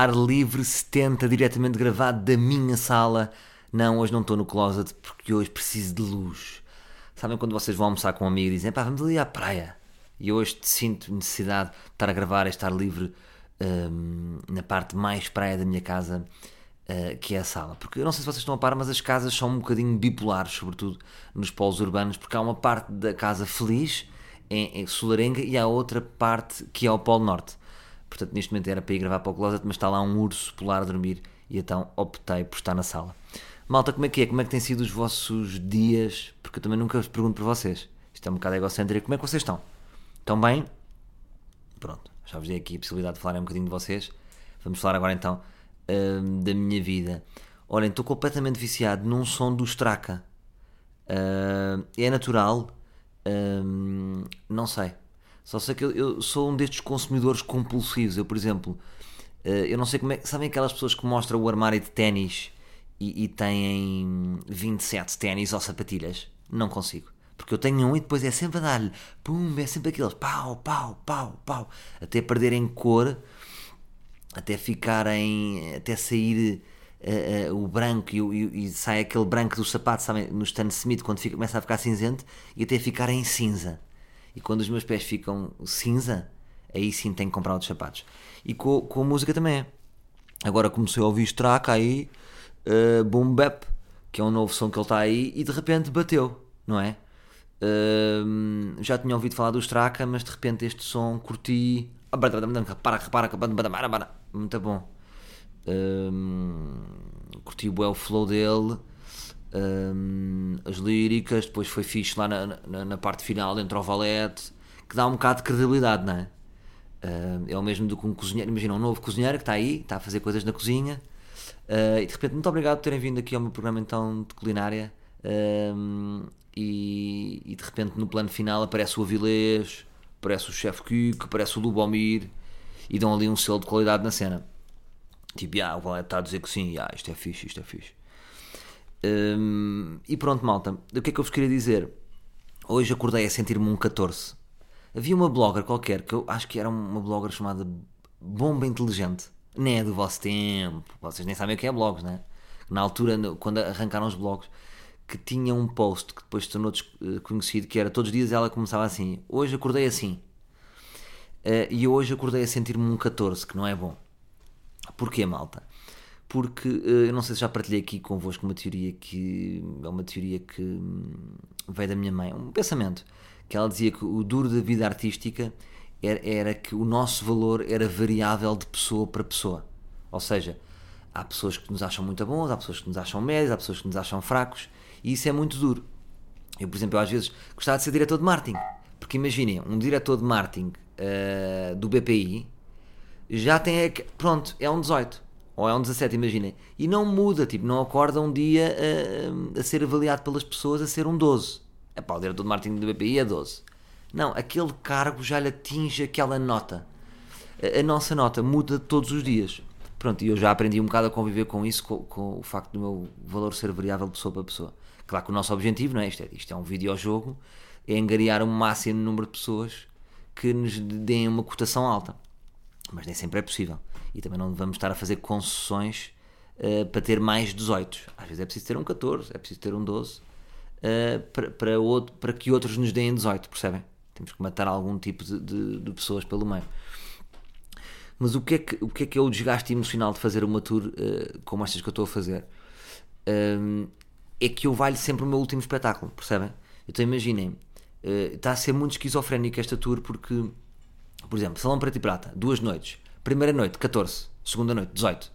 Ar livre 70, diretamente gravado da minha sala. Não, hoje não estou no closet porque hoje preciso de luz. Sabem quando vocês vão almoçar com um amigo e dizem, pá, vamos ali à praia. E hoje sinto necessidade de estar a gravar este ar livre hum, na parte mais praia da minha casa, uh, que é a sala. Porque eu não sei se vocês estão a par, mas as casas são um bocadinho bipolares, sobretudo nos polos urbanos, porque há uma parte da casa feliz, em, em Solarenga, e há outra parte que é o Polo Norte. Portanto, neste momento era para ir gravar para o closet, mas está lá um urso polar a dormir e então optei por estar na sala. Malta, como é que é? Como é que têm sido os vossos dias? Porque eu também nunca vos pergunto por vocês. Isto é um bocado egocêntrico. Como é que vocês estão? Estão bem? Pronto, já vos dei aqui a possibilidade de falar um bocadinho de vocês. Vamos falar agora então hum, da minha vida. Olhem, estou completamente viciado num som do Straka. Uh, é natural? Hum, não sei. Só sei que eu, eu, sou um destes consumidores compulsivos. Eu, por exemplo, eh, eu não sei como é. Sabem aquelas pessoas que mostram o armário de ténis e, e têm 27 ténis ou sapatilhas? Não consigo. Porque eu tenho um e depois é sempre a dar-lhe. Pum, é sempre aqueles pau, pau, pau, pau. Até perderem cor, até ficarem. até sair. Uh, uh, o branco e, e, sai aquele branco do sapato, sabem, no Stan Smith, quando fica, começa a ficar cinzento e até ficar em cinza. E quando os meus pés ficam cinza, aí sim tenho que comprar outros sapatos. E com, com a música também é. Agora comecei a ouvir Straka aí, uh, Boom Bap, que é um novo som que ele está aí, e de repente bateu, não é? Uh, já tinha ouvido falar do Straka, mas de repente este som curti. Repara, repara, muito bom. Uh, curti o flow dele um, as líricas, depois foi fixe lá na, na, na, parte final, dentro ao valete, que dá um bocado de credibilidade, não é? É o mesmo do que um cozinheiro, imagina um novo cozinheiro que está aí, está a fazer coisas na cozinha, uh, e de repente, muito obrigado por terem vindo aqui ao meu programa então de culinária. Um, e, e, de repente no plano final aparece o Avilés, aparece o chefe Kiko, aparece o Lubomir e dão ali um selo de qualidade na cena. Tipo, ah, o Valete está a dizer que sim, ah, isto é fixe, isto é fixe. Hum, e pronto, malta. O que é que eu vos queria dizer? Hoje acordei a sentir-me um 14. Havia uma blogger qualquer, que eu acho que era uma blogger chamada Bomba Inteligente. Nem é do vosso tempo. Vocês nem sabem o que é blogs, né? Na altura, quando arrancaram os blogs, que tinha um post que depois tornou eh, conhecido, que era todos os dias ela começava assim: Hoje acordei assim. Uh, e hoje acordei a sentir-me um 14, que não é bom. Porquê, malta? Porque eh, eu não sei se já partilhei aqui convosco uma teoria que é uma teoria que hum, veio da minha mãe, um pensamento, que ela dizia que o duro da vida artística era, era que o nosso valor era variável de pessoa para pessoa. Ou seja, há pessoas que nos acham muito bons, há pessoas que nos acham médios, há pessoas que nos acham fracos, e isso é muito duro. Eu, por exemplo, eu, às vezes gostava de ser diretor de marketing, porque imaginem, um diretor de marketing uh, do BPI já tem, pronto, é um 18 ou é um 17, imaginem, e não muda, tipo, não acorda um dia a, a ser avaliado pelas pessoas a ser um 12. É pá, o diretor de marketing do BPI é 12. Não, aquele cargo já lhe atinge aquela nota. A, a nossa nota muda todos os dias. Pronto, e eu já aprendi um bocado a conviver com isso, com, com, o facto do meu valor ser variável de pessoa para pessoa. Claro que o nosso objetivo, não é isto, é, isto é um videojogo, é angariar o um máximo número de pessoas que nos deem uma cotação alta. Mas nem sempre é possível e também não vamos estar a fazer concessões uh, para ter mais 18. Às vezes é preciso ter um 14, é preciso ter um 12 uh, para, para, outro, para que outros nos deem 18, percebem? Temos que matar algum tipo de, de, de, pessoas pelo meio. Mas o que, é que, o que é que é o desgaste emocional de fazer uma tour uh, como estas que eu estou a fazer? Um, é que eu valho sempre o meu último espetáculo, percebem? Então imaginem, está a ser muito esquizofrénico esta tour porque, por exemplo, Salão Preto e Prata, duas noites, Primeira noite, 14. Segunda noite, 18.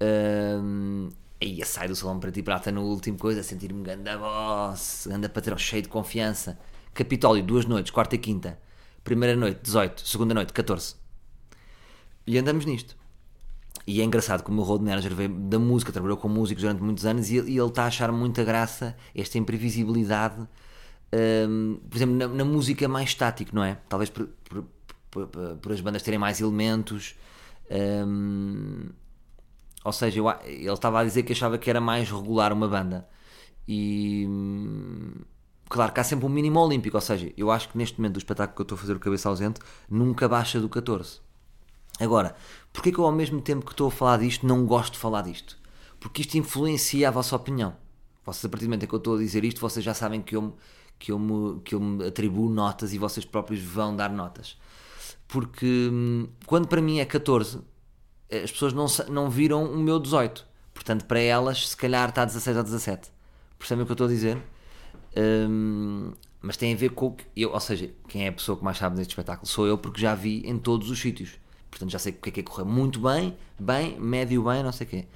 Um, aí sai do salão para ti prata no último coisa, a sentir-me ganda boss, ganda patrão, cheio de confiança. Capitólio, duas noites, quarta e quinta. Primeira noite, 18. Segunda noite, 14. E andamos nisto. E é engraçado como o Road Manager veio da música, trabalhou com músicos durante muitos anos e ele, está a achar muita graça esta imprevisibilidade, um, por exemplo, na, na, música mais estática, não é? Talvez por, por, por, por as bandas terem mais elementos. Um, ou seja, eu, ele estava a dizer que achava que era mais regular uma banda. E claro que há sempre um mínimo olímpico. Ou seja, eu acho que neste momento do espetáculo que eu estou a fazer o Cabeça Ausente nunca baixa do 14. Agora, porquê que eu ao mesmo tempo que estou a falar disto não gosto de falar disto? Porque isto influencia a vossa opinião. Vocês, a partir do momento em que eu estou a dizer isto, vocês já sabem que eu, que eu, me, que eu me atribuo notas e vocês próprios vão dar notas. Porque hum, quando para mim é 14, as pessoas não, não viram o meu 18. Portanto, para elas, se calhar está 16 ou 17. Percebem o que eu estou a dizer? Hum, mas tem a ver com eu, ou seja, quem é a pessoa que mais sabe deste espetáculo sou eu, porque já vi em todos os sítios. Portanto, já sei o que é que é correr muito bem, bem, médio bem, não sei o quê.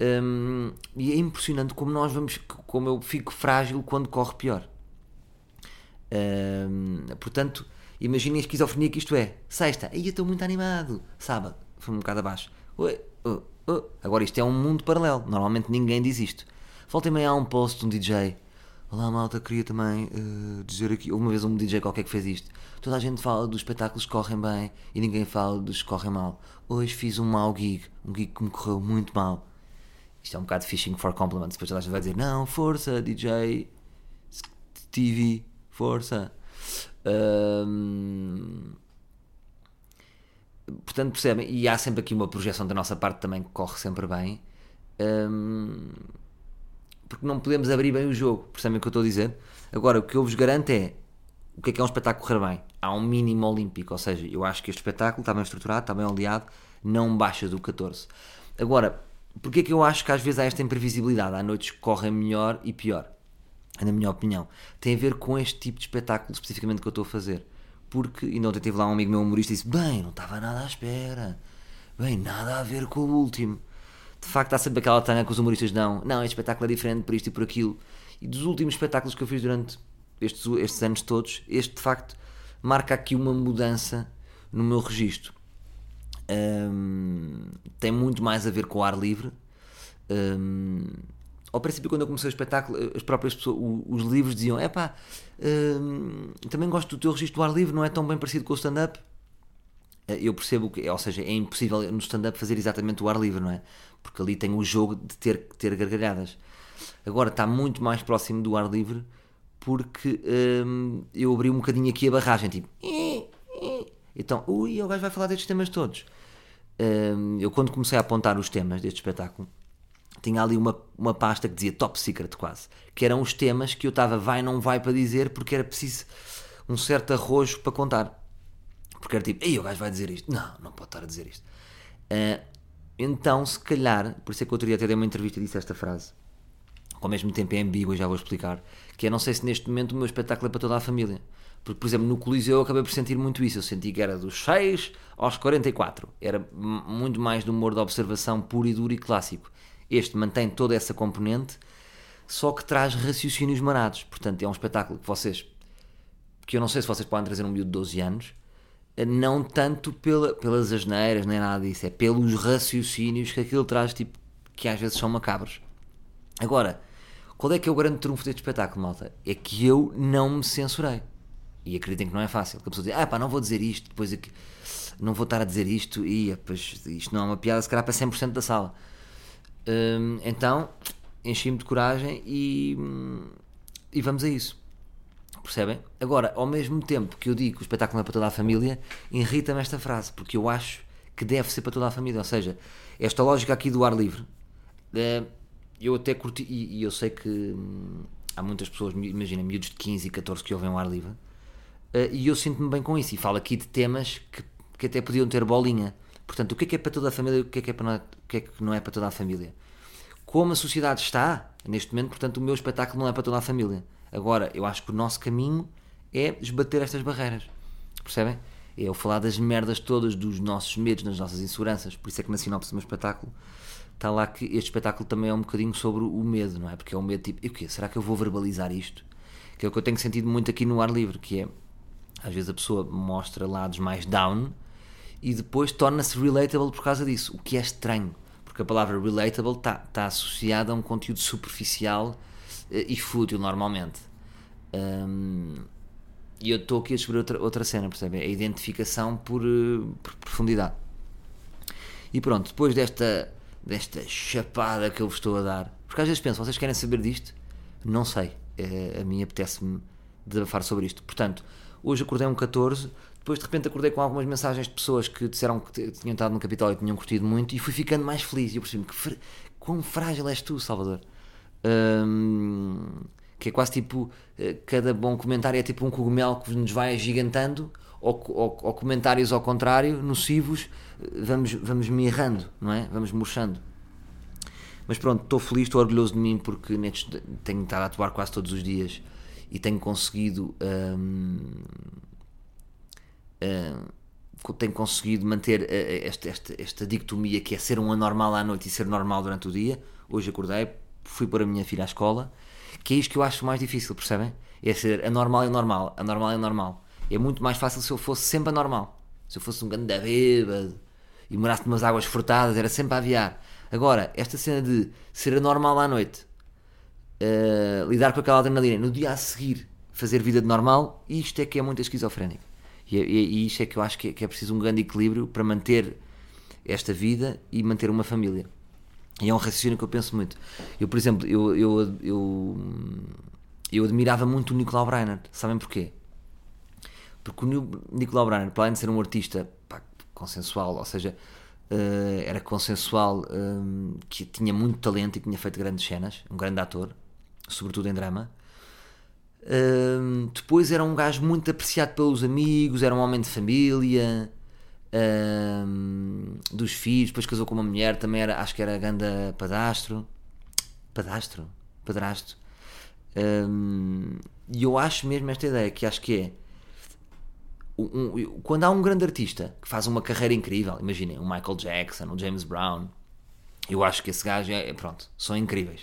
Hum, e é impressionante como nós vamos, como eu fico frágil quando corre pior. Hum, portanto, imaginem a esquizofrenia que isto é. Sexta, aí eu estou muito animado. Sábado, foi um bocado abaixo. Agora isto é um mundo paralelo. Normalmente ninguém diz isto. Volta e meia há um post de um DJ. Olá malta, queria também eh, dizer aqui. Uma vez um DJ qualquer que fez isto. Toda a gente fala dos espetáculos que correm bem e ninguém fala dos que correm mal. Hoje fiz um mau gig, um gig que me correu muito mal. Isto é um bocado fishing for compliments. Depois toda a gente vai dizer: Não, força, DJ, TV, força. Portanto, percebem? E há sempre aqui uma projeção da nossa parte também que corre sempre bem. Porque não podemos abrir bem o jogo, percebem o que eu estou a dizer? Agora, o que eu vos garanto é o que é que é um espetáculo correr bem? Há um mínimo olímpico, ou seja, eu acho que este espetáculo está bem estruturado, está bem oleado, não baixa do 14. Agora, porquê é que eu acho que às vezes há esta imprevisibilidade? Há noites que correm melhor e pior, na minha opinião. Tem a ver com este tipo de espetáculo especificamente que eu estou a fazer. Porque, e ontem teve lá um amigo meu humorista e disse: Bem, não estava nada à espera, bem, nada a ver com o último. De facto, há sempre aquela tanga que os humoristas dão: Não, este espetáculo é diferente por isto e por aquilo. E dos últimos espetáculos que eu fiz durante estes, estes anos todos, este de facto marca aqui uma mudança no meu registro. Hum, tem muito mais a ver com o ar livre. Hum, ao princípio, quando eu comecei o espetáculo, as próprias pessoas, os livros diziam: é pá, também gosto do teu registro do ar livre, não é tão bem parecido com o stand-up. Eh, Eu percebo que, ou seja, é impossível no stand-up fazer exatamente o ar livre, não é? Porque ali tem o jogo de ter ter gargalhadas. Agora está muito mais próximo do ar livre porque hum, eu abri um bocadinho aqui a barragem, tipo. Então, ui, o gajo vai falar destes temas todos. Hum, eu quando comecei a apontar os temas deste espetáculo, tinha ali uma, uma pasta que dizia top secret quase, que eram os temas que eu estava vai não vai para dizer porque era preciso um certo arrojo para contar. Porque era tipo, ei, o gajo vai dizer isto. Não, não pode estar a dizer isto. Ah, então, se calhar, por isso é que outro dia até dei uma entrevista e disse esta frase, ao mesmo tempo é ambígua, já vou explicar, que é, não sei se neste momento o meu espetáculo é para toda a família. Porque, por exemplo, no Coliseu eu acabei por sentir muito isso. Eu senti que era dos 6 aos 44. Era muito mais do humor de observação puro e duro e clássico. Este mantém toda essa componente, só que traz raciocínios marados. Portanto, é um espetáculo que vocês que eu não sei se vocês podem trazer um miúdo de 12 anos, eh, não tanto pela, pelas asneiras nem nada disso, é pelos raciocínios que aquilo traz, tipo, que às vezes são macabros. Agora, qual é que é o grande trunfo deste espetáculo, malta? É que eu não me censurei. E acreditem que não é fácil. Que a pessoa diz, ah pá, não vou dizer isto, depois é que não vou estar a dizer isto, e pois, isto não é uma piada, se calhar para 100% da sala. Hum, então, enchi-me de coragem e, e vamos a isso. Percebem? Agora, ao mesmo tempo que eu digo que o espetáculo não é para toda a família, irrita-me esta frase, porque eu acho que deve ser para toda a família. Ou seja, esta lógica aqui do ar livre, eh, eu até curti, e, e eu sei que hum, há muitas pessoas, imagina, miúdos de 15 e 14 que ouvem o ar livre, eh, e eu sinto-me bem com isso. E falo aqui de temas que, que até podiam ter bolinha. Portanto, o que é que é para toda a família e o que é que, é para não, é- o que é que não é para toda a família? Como a sociedade está, neste momento, portanto, o meu espetáculo não é para toda a família. Agora, eu acho que o nosso caminho é esbater estas barreiras. Percebem? É eu falar das merdas todas, dos nossos medos, das nossas inseguranças. Por isso é que na sinopse do meu espetáculo está lá que este espetáculo também é um bocadinho sobre o medo, não é? Porque é o medo tipo, e o quê? Será que eu vou verbalizar isto? Que é o que eu tenho sentido muito aqui no ar livre, que é às vezes a pessoa mostra lados mais down e depois torna-se relatable por causa disso, o que é estranho, porque a palavra relatable está tá associada a um conteúdo superficial eh, e fútil normalmente. Hum, e eu estou aqui a descobrir outra, outra cena, percebem? A identificação por, eh, por profundidade. E pronto, depois desta, desta chapada que eu vos estou a dar, porque às vezes penso, vocês querem saber disto? Não sei. Eh, a mim apetece-me desabafar sobre isto. Portanto, hoje acordei um 14, Depois de repente acordei com algumas mensagens de pessoas que disseram que tinham estado no Capitólio e tinham curtido muito e fui ficando mais feliz. E eu percebi-me que fr... quão frágil és tu, Salvador. Que é quase tipo eh, cada bom comentário é tipo um cogumelo que nos vai agigantando ou, ou, ou comentários ao contrário, nocivos, eh, vamos, vamos me errando, não é? Vamos murchando. Mas pronto, estou feliz, estou orgulhoso de mim porque tenho estado a atuar quase todos os dias e tenho conseguido. Tenho conseguido manter eh, esta, esta, esta dicotomia que é ser um anormal à noite e ser normal durante o dia. Hoje acordei, fui pôr a minha filha à escola, que é isto que eu acho mais difícil, percebem? É ser anormal e normal, anormal e normal. É muito mais fácil se eu fosse sempre anormal. Se eu fosse um grande bêbado e morasse umas águas furtadas, era sempre a aviar. Agora, esta cena de ser anormal à noite, uh, lidar com aquela adrenalina, no dia a seguir fazer vida de normal, isto é que é muito esquizofrénico. E, e, e isto é que eu acho que é, que é preciso um grande equilíbrio para manter esta vida e manter uma família. E é um raciocínio que eu penso muito. Eu, por exemplo, eu, eu, eu, eu admirava muito o Nicolau Breiner. Sabem porquê? Porque o Nicolau Breiner, para além de ser um artista pá, consensual, ou seja, uh, era consensual, um, que tinha muito talento e que tinha feito grandes cenas, um grande ator, sobretudo em drama. Depois era um gajo muito apreciado pelos amigos, era um homem de família, dos filhos, depois casou com uma mulher, também era, acho que era ganda padastro. Padastro? Padrasto. E eu acho mesmo esta ideia, que acho que é um, quando há um grande artista que faz uma carreira incrível, imaginem, um Michael Jackson, um James Brown, eu acho que esse gajo é, pronto, são incríveis.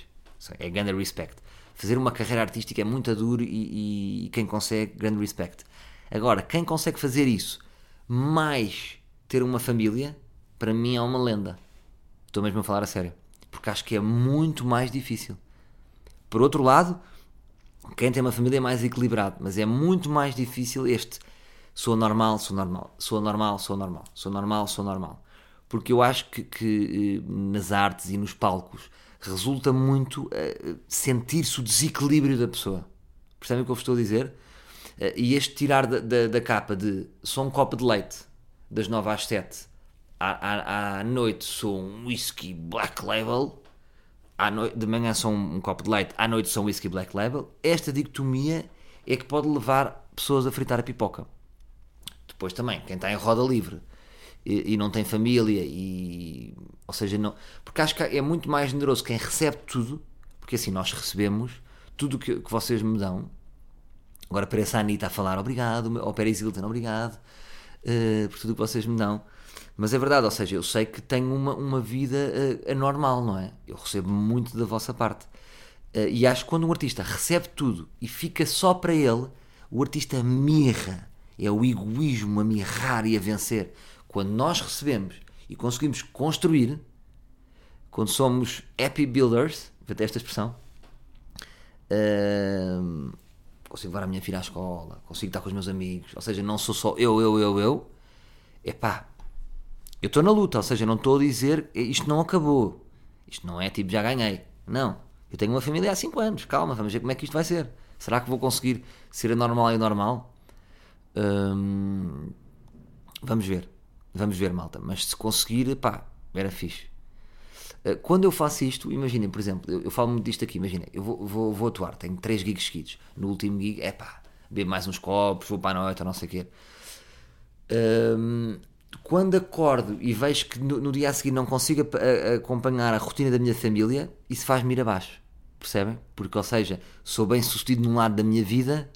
É grande respect. Fazer uma carreira artística é muito duro e, e, quem consegue, grande respect. Agora, quem consegue fazer isso, mais ter uma família, para mim é uma lenda. Estou mesmo a falar a sério. Porque acho que é muito mais difícil. Por outro lado, quem tem uma família é mais equilibrado, mas é muito mais difícil este sou normal, sou normal, sou normal, sou normal, sou normal, sou normal. Porque eu acho que, que eh, nas artes e nos palcos resulta muito uh, sentir-se o desequilíbrio da pessoa. Percebem o que eu vos estou a dizer? Uh, e este tirar da, da, da, capa de sou um copo de leite das 9 às 7, à, à, à noite sou um whisky black label, noite, de manhã sou um, um copo de leite, à noite sou um whisky black label, esta dicotomia é que pode levar pessoas a fritar a pipoca. Depois também, quem está em roda livre e, e, não tem família, e, ou seja, não, porque acho que é muito mais generoso quem recebe tudo, porque assim nós recebemos tudo que, que vocês me dão. Agora parece a Anitta a falar obrigado, ou Pérez Hilton, obrigado uh, por tudo que vocês me dão. Mas é verdade, ou seja, eu sei que tenho uma, uma vida uh, anormal, não é? Eu recebo muito da vossa parte. Uh, e acho que quando um artista recebe tudo e fica só para ele, o artista mirra é o egoísmo a mirrar e a vencer. Quando nós recebemos e conseguimos construir, quando somos happy builders, até esta expressão, uh, consigo levar a minha filha à escola, consigo estar com os meus amigos, ou seja, não sou só eu, eu, eu, eu, epá, eu estou na luta, ou seja, não estou a dizer isto não acabou, isto não é tipo já ganhei, não, eu tenho uma família há 5 anos, calma, vamos ver como é que isto vai ser, será que vou conseguir ser anormal e normal? Vamos ver. Vamos ver, malta. Mas se conseguir, pá, era fixe. Uh, quando eu faço isto, imaginem, por exemplo, eu, eu falo muito disto aqui, imaginem, eu vou, vou, vou, atuar, tenho 3 gigs seguidos. No último gig, é pá, bebo mais uns copos, vou para a noite, não sei o quê. Um, quando acordo e vejo que no, no dia a seguir não consigo a, a acompanhar a rotina da minha família, isso faz-me ir abaixo. Percebem? Porque, ou seja, sou bem sucedido num lado da minha vida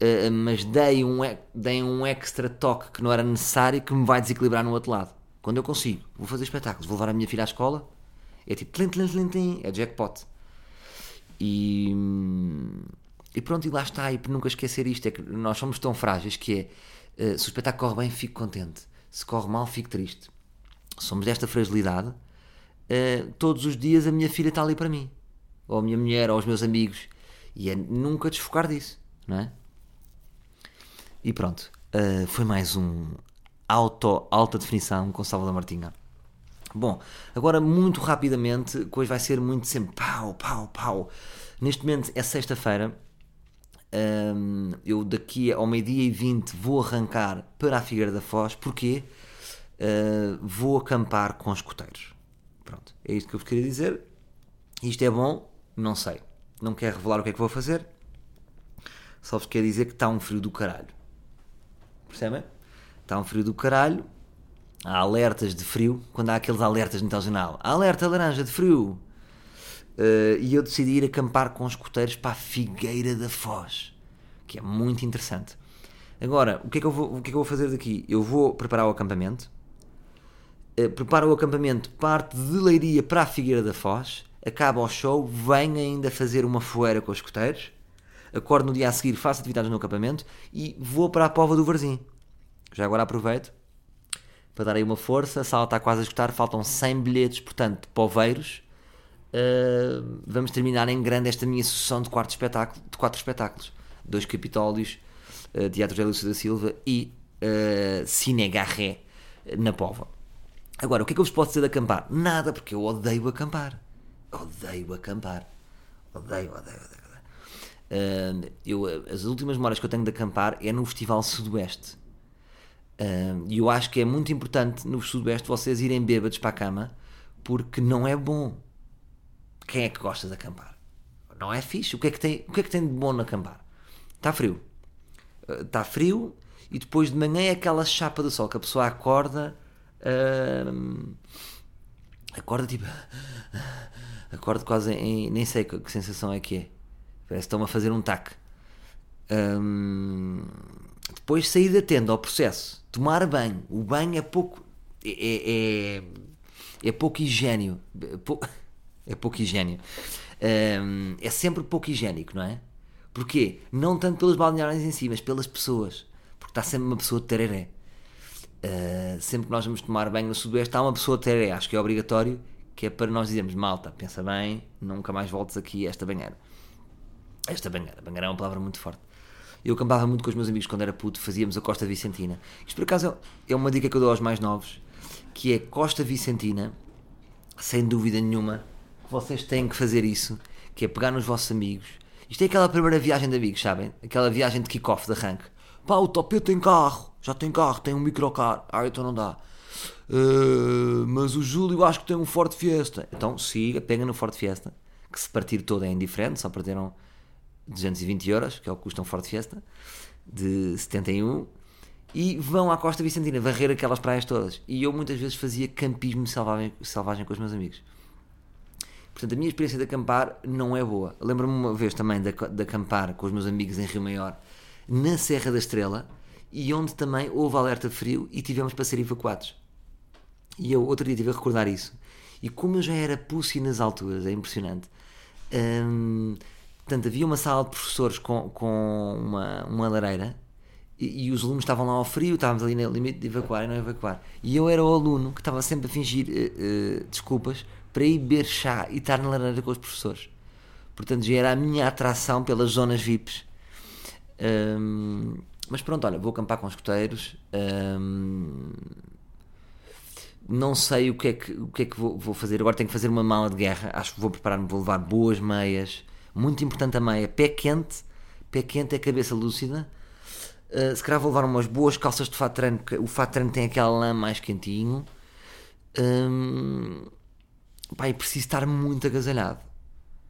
uh, mas dei um, dei um extra toque que não era necessário que me vai desequilibrar no outro lado. Quando eu consigo, vou fazer espetáculos, vou levar a minha filha à escola, é tipo, tlin, tlin, tlin, tlin, é jackpot. E, e pronto, e lá está, e nunca esquecer isto, é que nós somos tão frágeis que é, uh, se o espetáculo corre bem, fico contente, se corre mal, fico triste. Somos desta fragilidade, uh, todos os dias a minha filha está ali para mim, ou a minha mulher, ou os meus amigos, e é nunca desfocar disso, não é? E pronto, uh, foi mais um auto, alta definição com Salvador Martinha. Bom, agora muito rapidamente, coisa vai ser muito sempre pau, pau, pau. Neste momento é sexta-feira. hum, eu daqui ao meio-dia e 20 vou arrancar para a Figueira da Foz, porque uh, vou acampar com os escoteiros. Pronto, é isto que eu vos queria dizer. Isto é bom? Não sei. Não quero revelar o que é que vou fazer. Só vos quero dizer que está um frio do caralho. Percebem? Está um frio do caralho. Há alertas de frio. Quando há aqueles alertas no telejornal. Alerta laranja de frio. Uh, e eu decidi ir acampar com os escoteiros para a Figueira da Foz. Que é muito interessante. Agora, o que, é que eu vou, o que é que eu vou fazer daqui? Eu vou preparar o acampamento. Uh, preparo o acampamento, parte de Leiria para a Figueira da Foz. Acaba o show, venho ainda fazer uma foeira com os escoteiros. Acordo no dia a seguir, faço atividades no acampamento e vou para a Pova do Varzim. Já agora aproveito para dar aí uma força. A sala está quase a esgotar, faltam 100 bilhetes, portanto, poveiros uh, vamos terminar em grande esta minha sucessão de, quatro espetáculo, de quatro espetáculos. Dois Capitólios, uh, Teatro de Lúcio da Silva e uh, Cine Garré na Pova. Agora, o que é que eu vos posso dizer de acampar? Nada, porque eu odeio acampar. Odeio acampar. Odeio, odeio, odeio. Uh, eu, as últimas memórias que eu tenho de acampar é no Festival Sudoeste. E uh, eu acho que é muito importante no Sudoeste vocês irem bêbados para a cama porque não é bom. Quem é que gosta de acampar? Não é fixe. O que é que tem, o que é que tem de bom no acampar? Está frio. Está frio e depois de manhã é aquela chapa do sol que a pessoa acorda. Acorda tipo. Acorda quase em. Nem sei que, que sensação é que é. Parece que estão a fazer um tac. Um, depois sair da tenda ao processo. Tomar banho. O banho é pouco. É, é, é, pouco higiênio. É pouco, é pouco higiênio. É sempre pouco higiênico, não é? Porquê? Não tanto pelos balneários em si, mas pelas pessoas. Porque está sempre uma pessoa de tereré. Uh, sempre que nós vamos tomar banho no Sudoeste, há uma pessoa de tereré. Acho que é obrigatório, que é para nós dizermos, malta, pensa bem, nunca mais voltes aqui a esta banheira. Esta banheira. Banheira é uma palavra muito forte. Eu acampava muito com os meus amigos quando era puto, fazíamos a Costa Vicentina. Isto por acaso é uma dica que eu dou aos mais novos, que é Costa Vicentina, sem dúvida nenhuma, vocês têm que fazer isso, que é pegar nos vossos amigos. Isto é aquela primeira viagem de amigos, sabem? Aquela viagem de kick-off, de arranque. Pá, o Topio tem carro, já tem carro, tem um microcar. Ah, então não dá. Uh, mas o Júlio acho que tem um Ford Fiesta. Então siga, pega no Ford Fiesta, que se partir todo é indiferente, só partiram 220 euros, que é o que custa um Ford Fiesta, de 71, e vão à Costa Vicentina varrer aquelas praias todas. E eu muitas vezes fazia campismo selvagem, selvagem com os meus amigos. Portanto, a minha experiência de acampar não é boa. Lembro-me uma vez também de, de acampar com os meus amigos em Rio Maior, na Serra da Estrela, e onde também houve alerta de frio e tivemos para ser evacuados. E eu outro dia estive a recordar isso. E como eu já era pussy nas alturas, é impressionante. Hum, portanto, havia uma sala de professores com, com uma, uma lareira e, e, os alunos estavam lá ao frio, estávamos ali no limite de evacuar e não evacuar. E eu era o aluno que estava sempre a fingir uh, uh, desculpas para ir beber chá e estar na lareira com os professores. Portanto, já era a minha atração pelas zonas VIPs. Um, mas pronto, olha, vou acampar com os escoteiros. Um, não sei o que é que, o que, é que vou, vou, fazer. Agora tenho que fazer uma mala de guerra. Acho que vou preparar-me, vou levar boas meias. Muito importante a meia. Pé quente. Pé quente é cabeça lúcida. Uh, se calhar vou levar umas boas calças de fato treino. O fato tem aquela lã mais quentinho. Um, pá, é preciso estar muito agasalhado.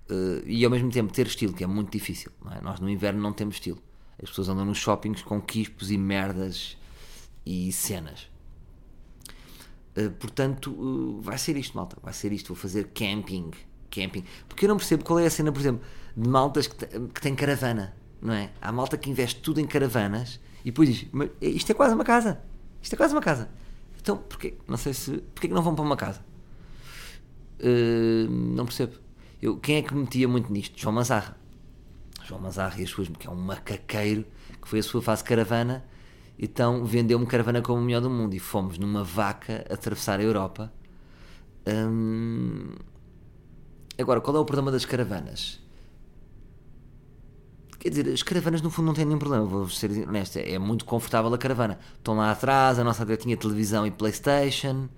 Uh, e ao mesmo tempo ter estilo, que é muito difícil. É? Nós no inverno não temos estilo. As pessoas andam nos shoppings com quispos e merdas e cenas. Uh, portanto, uh, vai ser isto, malta. Vai ser isto. Vou fazer camping. Camping. Porque eu não percebo qual é a cena, por exemplo, de maltas que, têm caravana. Não é? Há malta que investe tudo em caravanas e depois diz: isto é quase uma casa. Isto é quase uma casa. Então, porquê? Não sei se. Porquê que não vão para uma casa? Uh, não percebo. Eu, quem é que metia muito nisto? João Mazarra. João Mazarra e as suas, que é um macaqueiro, que foi a sua fase caravana, então vendeu-me caravana como o melhor do mundo e fomos numa vaca atravessar a Europa. Hum, agora, qual é o problema das caravanas? Quer dizer, as caravanas no fundo não têm nenhum problema, vou ser honesto, é muito confortável a caravana. Estão lá atrás, a nossa até tinha televisão e Playstation.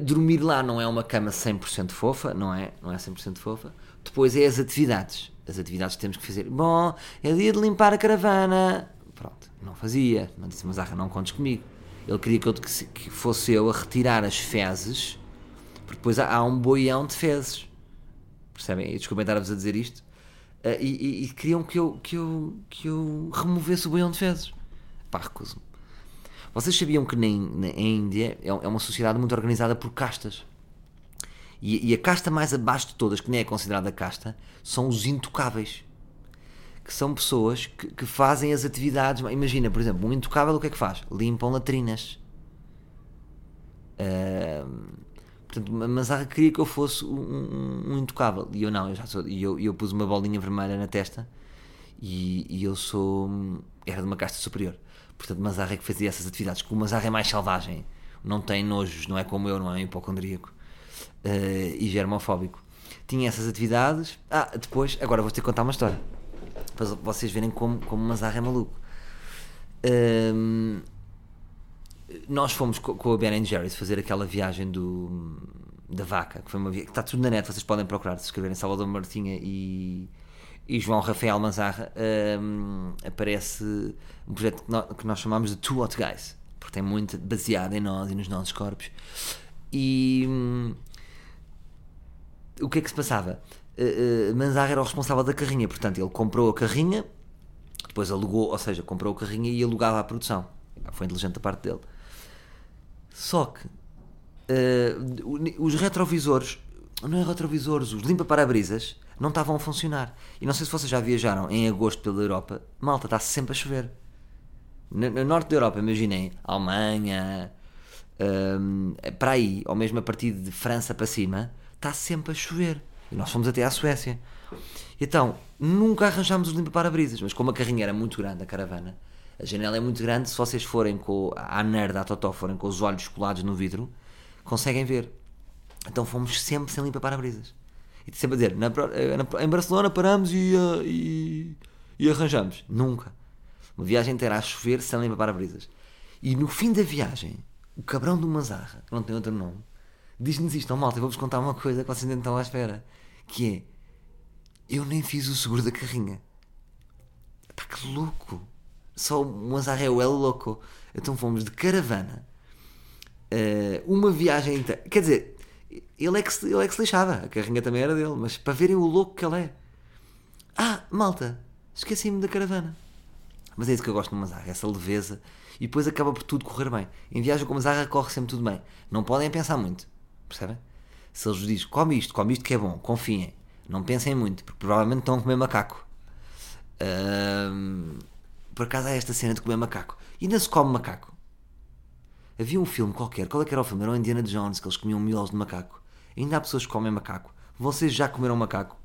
Dormir lá não é uma cama 100% fofa, não é? Não é 100% fofa. Depois é as atividades. As atividades que temos que fazer. Bom, é dia de limpar a caravana. Pronto, não fazia. Não disse, mas ah, não contes comigo. Ele queria que, eu, que fosse eu a retirar as fezes, porque depois há, há um boião de fezes. Percebem? Desculpem estar-vos a dizer isto. Uh, e, e, e, queriam que eu, que, eu, que eu removesse o boião de fezes. Pá, recuso-me. Vocês sabiam que na, na Índia é, é uma sociedade muito organizada por castas. E, e, a casta mais abaixo de todas, que nem é considerada casta, são os intocáveis. Que são pessoas que, que, fazem as atividades. Imagina, por exemplo, um intocável o que é que faz? Limpam latrinas. Uh, portanto, mas ela queria que eu fosse um, um, um, intocável. E eu não, eu já sou. E eu, eu pus uma bolinha vermelha na testa e, e eu sou. Era de uma casta superior. Portanto, Mazarra é que fazia essas atividades. Porque o Mazarra é mais selvagem. Não tem nojos, não é como eu, não é hipocondríaco uh, e germofóbico. Tinha essas atividades. Ah, depois, agora vou ter que contar uma história. Para vocês verem como, como Mazarra é maluco. Uh, nós fomos com a Ben Jerry's fazer aquela viagem do, da vaca, que foi uma viagem, que está tudo na net, vocês podem procurar, se escreverem Salvador Martinha e, e João Rafael Manzarra, um, aparece um projeto que nós, que nós chamamos de Two Hot Guys, porque tem muito baseado em nós e nos nossos corpos. E, hum, o que é que se passava? Uh, uh, Manzarra era o responsável da carrinha, portanto, ele comprou a carrinha, depois alugou, ou seja, comprou a carrinha e alugava a produção. Foi inteligente da parte dele. Só que uh, os retrovisores, não é retrovisores, os limpa-parabrisas, não estavam a funcionar. E não sei se vocês já viajaram em agosto pela Europa, malta, está sempre a chover. No, no norte da Europa, imaginem, Alemanha, um, para aí, ou mesmo a partir de França para cima, está sempre a chover. E nós fomos até à Suécia. Então, nunca arranjámos os limpa-parabrisas, mas como a carrinha era muito grande, a caravana, a janela é muito grande, se vocês forem com a nerd, a totó, forem com os olhos colados no vidro, conseguem ver. Então fomos sempre sem limpa-parabrisas. E sempre a dizer, na, na, em Barcelona paramos e, uh, e, e, arranjamos. Nunca. Uma viagem inteira a chover sem limpa-parabrisas. E no fim da viagem, o cabrão do Mazarra, que não tem outro nome, diz-nos isto, oh, malta, eu vou-vos contar uma coisa que vocês ainda estão à espera, que é, eu nem fiz o seguro da carrinha. Pá, que louco! Só um azarreu é louco. Então fomos de caravana, uh, uma viagem inteira, quer dizer, ele é, que se, ele é que se lixava, a carrinha também era dele, mas para verem o louco que ele é. Ah, malta, esqueci-me da caravana. Mas é isso que eu gosto no Mazarra, essa leveza. E depois acaba por tudo correr bem. Em viagem com Mazarra corre sempre tudo bem. Não podem pensar muito. Percebem? Se eles dizem, come isto, come isto que é bom, confiem. Não pensem muito, porque provavelmente estão a comer macaco. Um, por acaso há esta cena de comer macaco. E ainda se come macaco. Havia um filme qualquer, qual é que era o filme? Era o Indiana Jones, que eles comiam miolos de macaco. Ainda há pessoas que comem macaco. Vocês já comeram macaco?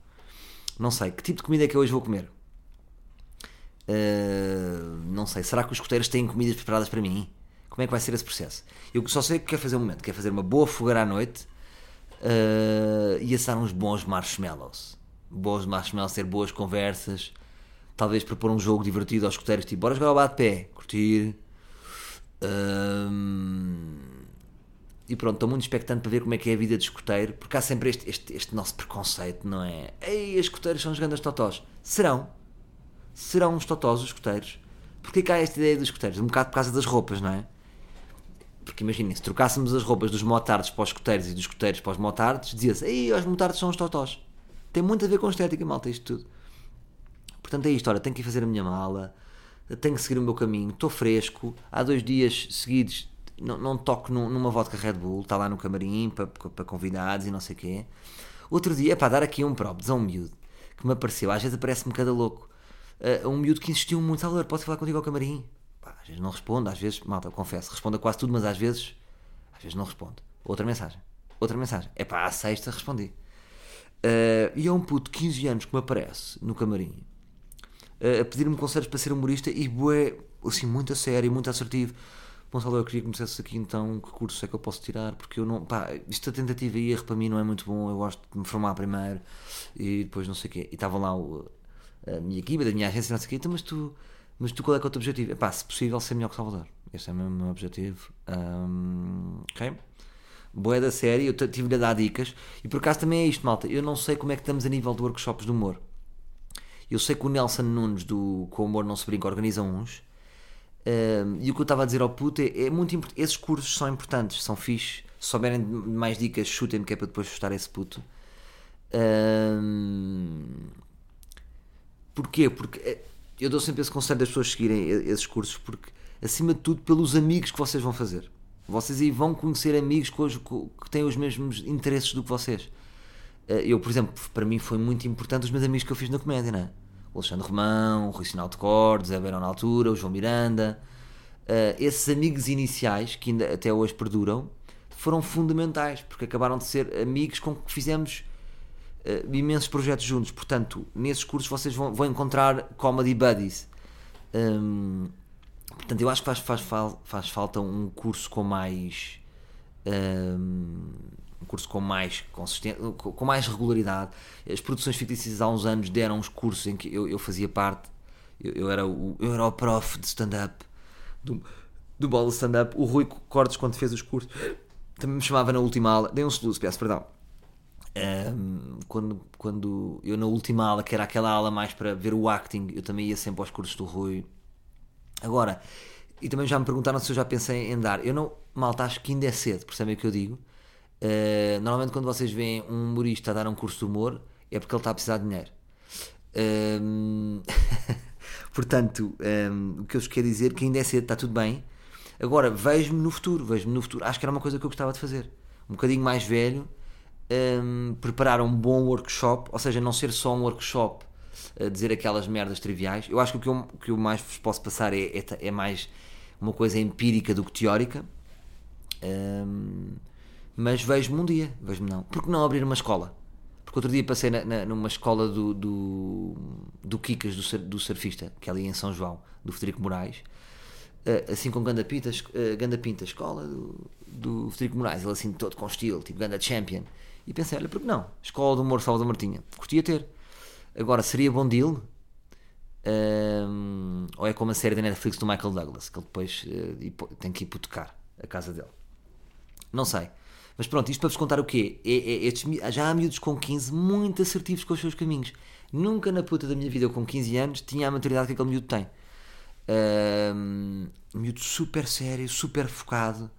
Não sei. Que tipo de comida é que eu hoje vou comer? Uh, não sei. Será que os escoteiros têm comidas preparadas para mim? Como é que vai ser esse processo? Eu só sei que quero fazer um momento, quero fazer uma boa fogueira à noite uh, e assar uns bons marshmallows. Bons marshmallows, ter boas conversas, talvez propor um jogo divertido aos escuteiros, tipo, bora jogar ao bate-pé, curtir. E pronto, estou muito expectante para ver como é que é a vida de escoteiro, porque há sempre este, este, este nosso preconceito, não é? Ei, os escoteiros são os grandes totós. Serão? Serão uns totós os escoteiros? Porquê que há esta ideia dos escoteiros? Um bocado por causa das roupas, não é? Porque imaginem, se trocássemos as roupas dos motards para os escoteiros e dos escoteiros para os motards, dizia-se, ei, os motards são os totós. Tem muito a ver com estética, malta, isto tudo. Portanto é isto, olha, tenho que ir fazer a minha mala, tenho que seguir o meu caminho, estou fresco, há dois dias seguidos não, não toco numa vodka Red Bull, está lá no camarim para, para convidados e não sei o quê. Outro dia, é para dar aqui um props a um miúdo que me apareceu, às vezes aparece-me cada louco, uh, um miúdo que insistiu muito, Salvador, posso falar contigo ao camarim? às vezes não responde, às vezes, malta, confesso, responde a quase tudo, mas às vezes, às vezes não responde. Outra mensagem, outra mensagem. É pá, à sexta respondi. Uh, e é um puto de 15 anos que me aparece no camarim a pedir-me conselhos para ser humorista e bué, assim, muito a sério, muito assertivo. Bom, Salvador, eu queria que me dissesse aqui então que curso é que eu posso tirar, porque eu não, pá, isto da tentativa e erro para mim não é muito bom, eu gosto de me formar primeiro e depois não sei o quê. E estavam lá o, a minha equipa, da minha agência, não sei o quê, então, mas tu mas tu qual é que é o teu objetivo? Epá, se possível, ser melhor que Salvador. Esse é o meu, objetivo. Um, ok? boé da série, eu tive-lhe a dar dicas, e por acaso também é isto, malta, eu não sei como é que estamos a nível de workshops de humor. Eu sei que o Nelson Nunes do Com o Humor Não Se Brinca organiza uns, um, e o que eu estava a dizer ao puto é, é muito importante, esses cursos são importantes, são fixe, se souberem mais dicas, chutem-me que é para depois chutar esse puto. Um, Porquê? Porque eh, eu dou sempre esse conselho das pessoas seguirem esses cursos, porque acima de tudo pelos amigos que vocês vão fazer. Vocês aí vão conhecer amigos que, hoje, que têm os mesmos interesses do que vocês. Eh, Eu, por exemplo, para mim foi muito importante os meus amigos que eu fiz na comédia, não é? O Alexandre Romão, o Rui Sinal de Cordes, Zé Verão na altura, o João Miranda. Eh, esses amigos iniciais, que ainda até hoje perduram, foram fundamentais, porque acabaram de ser amigos com que fizemos eh, imensos projetos juntos. Portanto, nesses cursos vocês vão, vão encontrar comedy buddies. Hum, portanto, eu acho que faz, faz, fal- faz falta um curso com mais. um curso com mais consistência, com mais regularidade. As produções fictícias há uns anos deram uns cursos em que eu, eu fazia parte. Eu, eu era o, eu era o prof de stand-up do, do Bola Stand-up. O Rui Cortes, quando fez os cursos, também me chamava na última aula. Dei um soluço, peço perdão. Um, quando, quando eu na última aula, que era aquela aula mais para ver o acting, eu também ia sempre aos cursos do Rui. Agora, e também já me perguntaram se eu já pensei em dar. Eu não, malta, acho que ainda é cedo, percebem o que eu digo? Uh, normalmente, quando vocês veem um humorista a dar um curso de humor, é porque ele está a precisar de dinheiro. Um, portanto, um, o que eu vos quero dizer é que ainda é cedo, está tudo bem. Agora, vejo-me no futuro, vejo-me no futuro. Acho que era uma coisa que eu gostava de fazer. Um bocadinho mais velho, um, preparar um bom workshop, ou seja, não ser só um workshop a dizer aquelas merdas triviais. Eu acho que o que eu, que eu mais vos posso passar é, é, é mais uma coisa empírica do que teórica. Um, mas vejo-me um dia, vejo-me não. Porque não abrir uma escola? Porque outro dia passei na, na- numa escola do, do, do Kikas, do, do surfista, que é ali em São João, do Federico Moraes, eh, assim com ganda pinta, eh, ganda pinta escola do, do Federico Moraes, ele assim todo com estilo, tipo ganda champion. E pensei, olha, por que não? Escola do humor Salvador Martinha, curtia ter. Agora, seria bom deal? Ahm, ou é como a série da Netflix do Michael Douglas, que ele depois hipo- tem que hipotecar a casa dele. Não sei. Mas pronto, isto para vos contar o quê? É, é- estes já há miúdos com 15 muito assertivos com os seus caminhos. Nunca na puta da minha vida, eu com 15 anos, tinha a maturidade que aquele miúdo tem. Um miúdo super sério, super focado.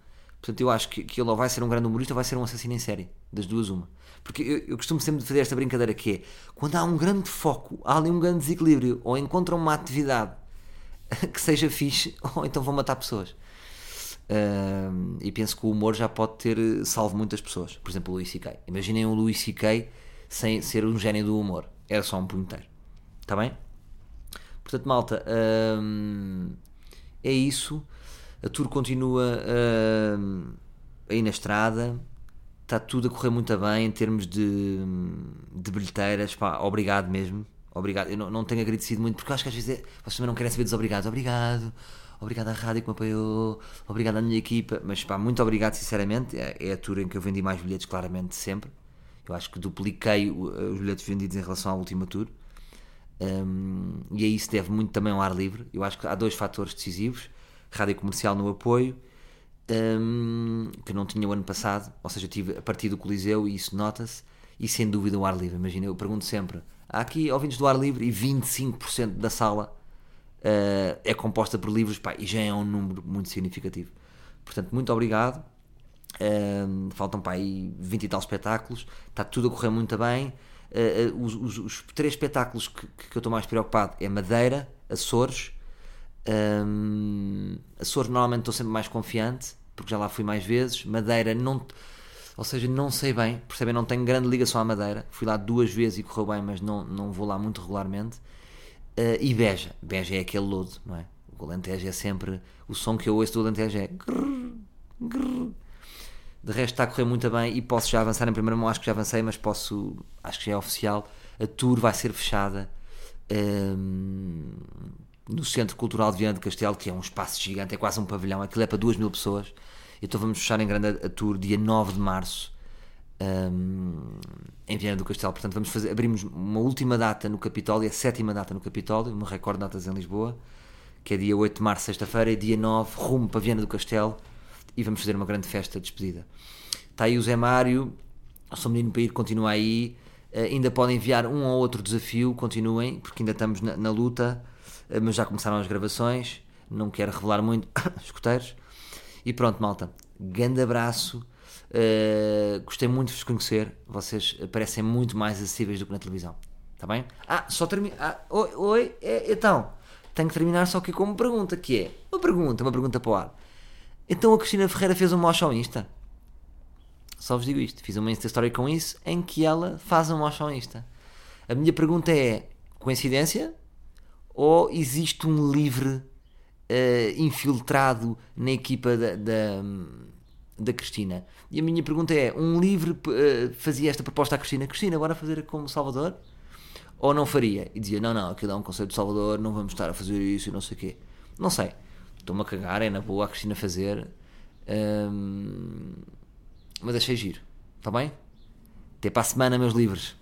Portanto, eu acho que, que ele ou vai ser um grande humorista ou vai ser um assassino em série. Das duas, uma. Porque eu, eu costumo sempre fazer esta brincadeira que é quando há um grande foco, há ali um grande desequilíbrio, ou encontram uma atividade que seja fixe, ou então vão matar pessoas. Um, e penso que o humor já pode ter eh, salvo muitas pessoas. Por exemplo, o Louis C.K. Imaginem o Louis C.K. sem ser um gênio do humor. Era só um punheteiro. Está bem? Portanto, malta, hum, é isso. A tour continua hum, aí na estrada. Está tudo a correr muito bem em termos de, de bilheteiras. Pá, obrigado mesmo. Obrigado. Eu não, não tenho agradecido muito porque acho que às vezes é, vocês também não querem saber dos obrigados. Obrigado. Obrigado à rádio que me apoiou. Obrigado à minha equipa. Mas pá, muito obrigado, sinceramente. É, é a tour em que eu vendi mais bilhetes, claramente, sempre. Eu acho que dupliquei o- os bilhetes vendidos em relação à última tour. Um, e a isso deve muito também ao ar livre. Eu acho que há dois fatores decisivos: rádio comercial no apoio, um, que não tinha o ano passado, ou seja, tive a partir do Coliseu e isso nota-se, e sem dúvida o ar livre. Imagina, eu pergunto sempre: há aqui ouvintes do ar livre e 25% da sala uh, é composta por livros, pá, e já é um número muito significativo. Portanto, muito obrigado. Um, faltam para aí 20 e tal espetáculos, está tudo a correr muito bem. Uh, uh, os, os- os três espetáculos que, que eu estou mais preocupado é Madeira, Açores. Um, Açores normalmente estou sempre mais confiante, porque já lá fui mais vezes. Madeira não. Ou seja, não sei bem, percebem? Não tenho grande ligação à Madeira. Fui lá duas vezes e correu bem, mas não, não vou lá muito regularmente. Uh, e Beja. Beja é aquele lodo, não é? O Alentejo é sempre. O som que eu ouço do Alentejo é. grrr, grrr. De resto está a correr muito bem e posso já avançar em primeira mão, acho que já avancei, mas posso, acho que já é oficial. A tour vai ser fechada hum, no Centro Cultural de Viana do Castelo, que é um espaço gigante, é quase um pavilhão, aquilo é para duas mil pessoas. Então vamos fechar em grande a tour dia 9 de março hum, em Viana do Castelo. Portanto, vamos fazer, abrimos uma última data no Capitólio, a sétima data no Capitólio, uma recorde de datas em Lisboa, que é dia 8 de março, sexta-feira, e dia 9, rumo para Viana do Castelo, e vamos fazer uma grande festa de despedida. Está aí o Zé Mário, sou menino para ir, continua aí. Uh, ainda podem enviar um ou outro desafio, continuem, porque ainda estamos na, na luta, uh, mas já começaram as gravações. Não quero revelar muito, escuteiros. E pronto, malta. Grande abraço. Uh, gostei muito de vos conhecer. Vocês parecem muito mais acessíveis do que na televisão. Está bem? Ah, só termino. Ah, oi, oi, é, então. Tenho que terminar só aqui com uma pergunta, que é. Uma pergunta, uma pergunta para o ar. Então a Cristina Ferreira fez um mocho ao Insta? Só vos digo isto. Fiz uma Insta Story com isso, em que ela faz um mocho ao Insta. A minha pergunta é: coincidência? Ou existe um livre uh, infiltrado na equipa da, da, da, Cristina? E a minha pergunta é: um livre uh, fazia esta proposta à Cristina? Cristina, agora fazer como Salvador? Ou não faria? E dizia: não, não, aquilo é um conceito de Salvador, não vamos estar a fazer isso e não sei o quê. Não sei. Estou-me a cagar, é na boa a Cristina fazer. Um, mas achei giro. Está bem? Até para a semana, meus livros.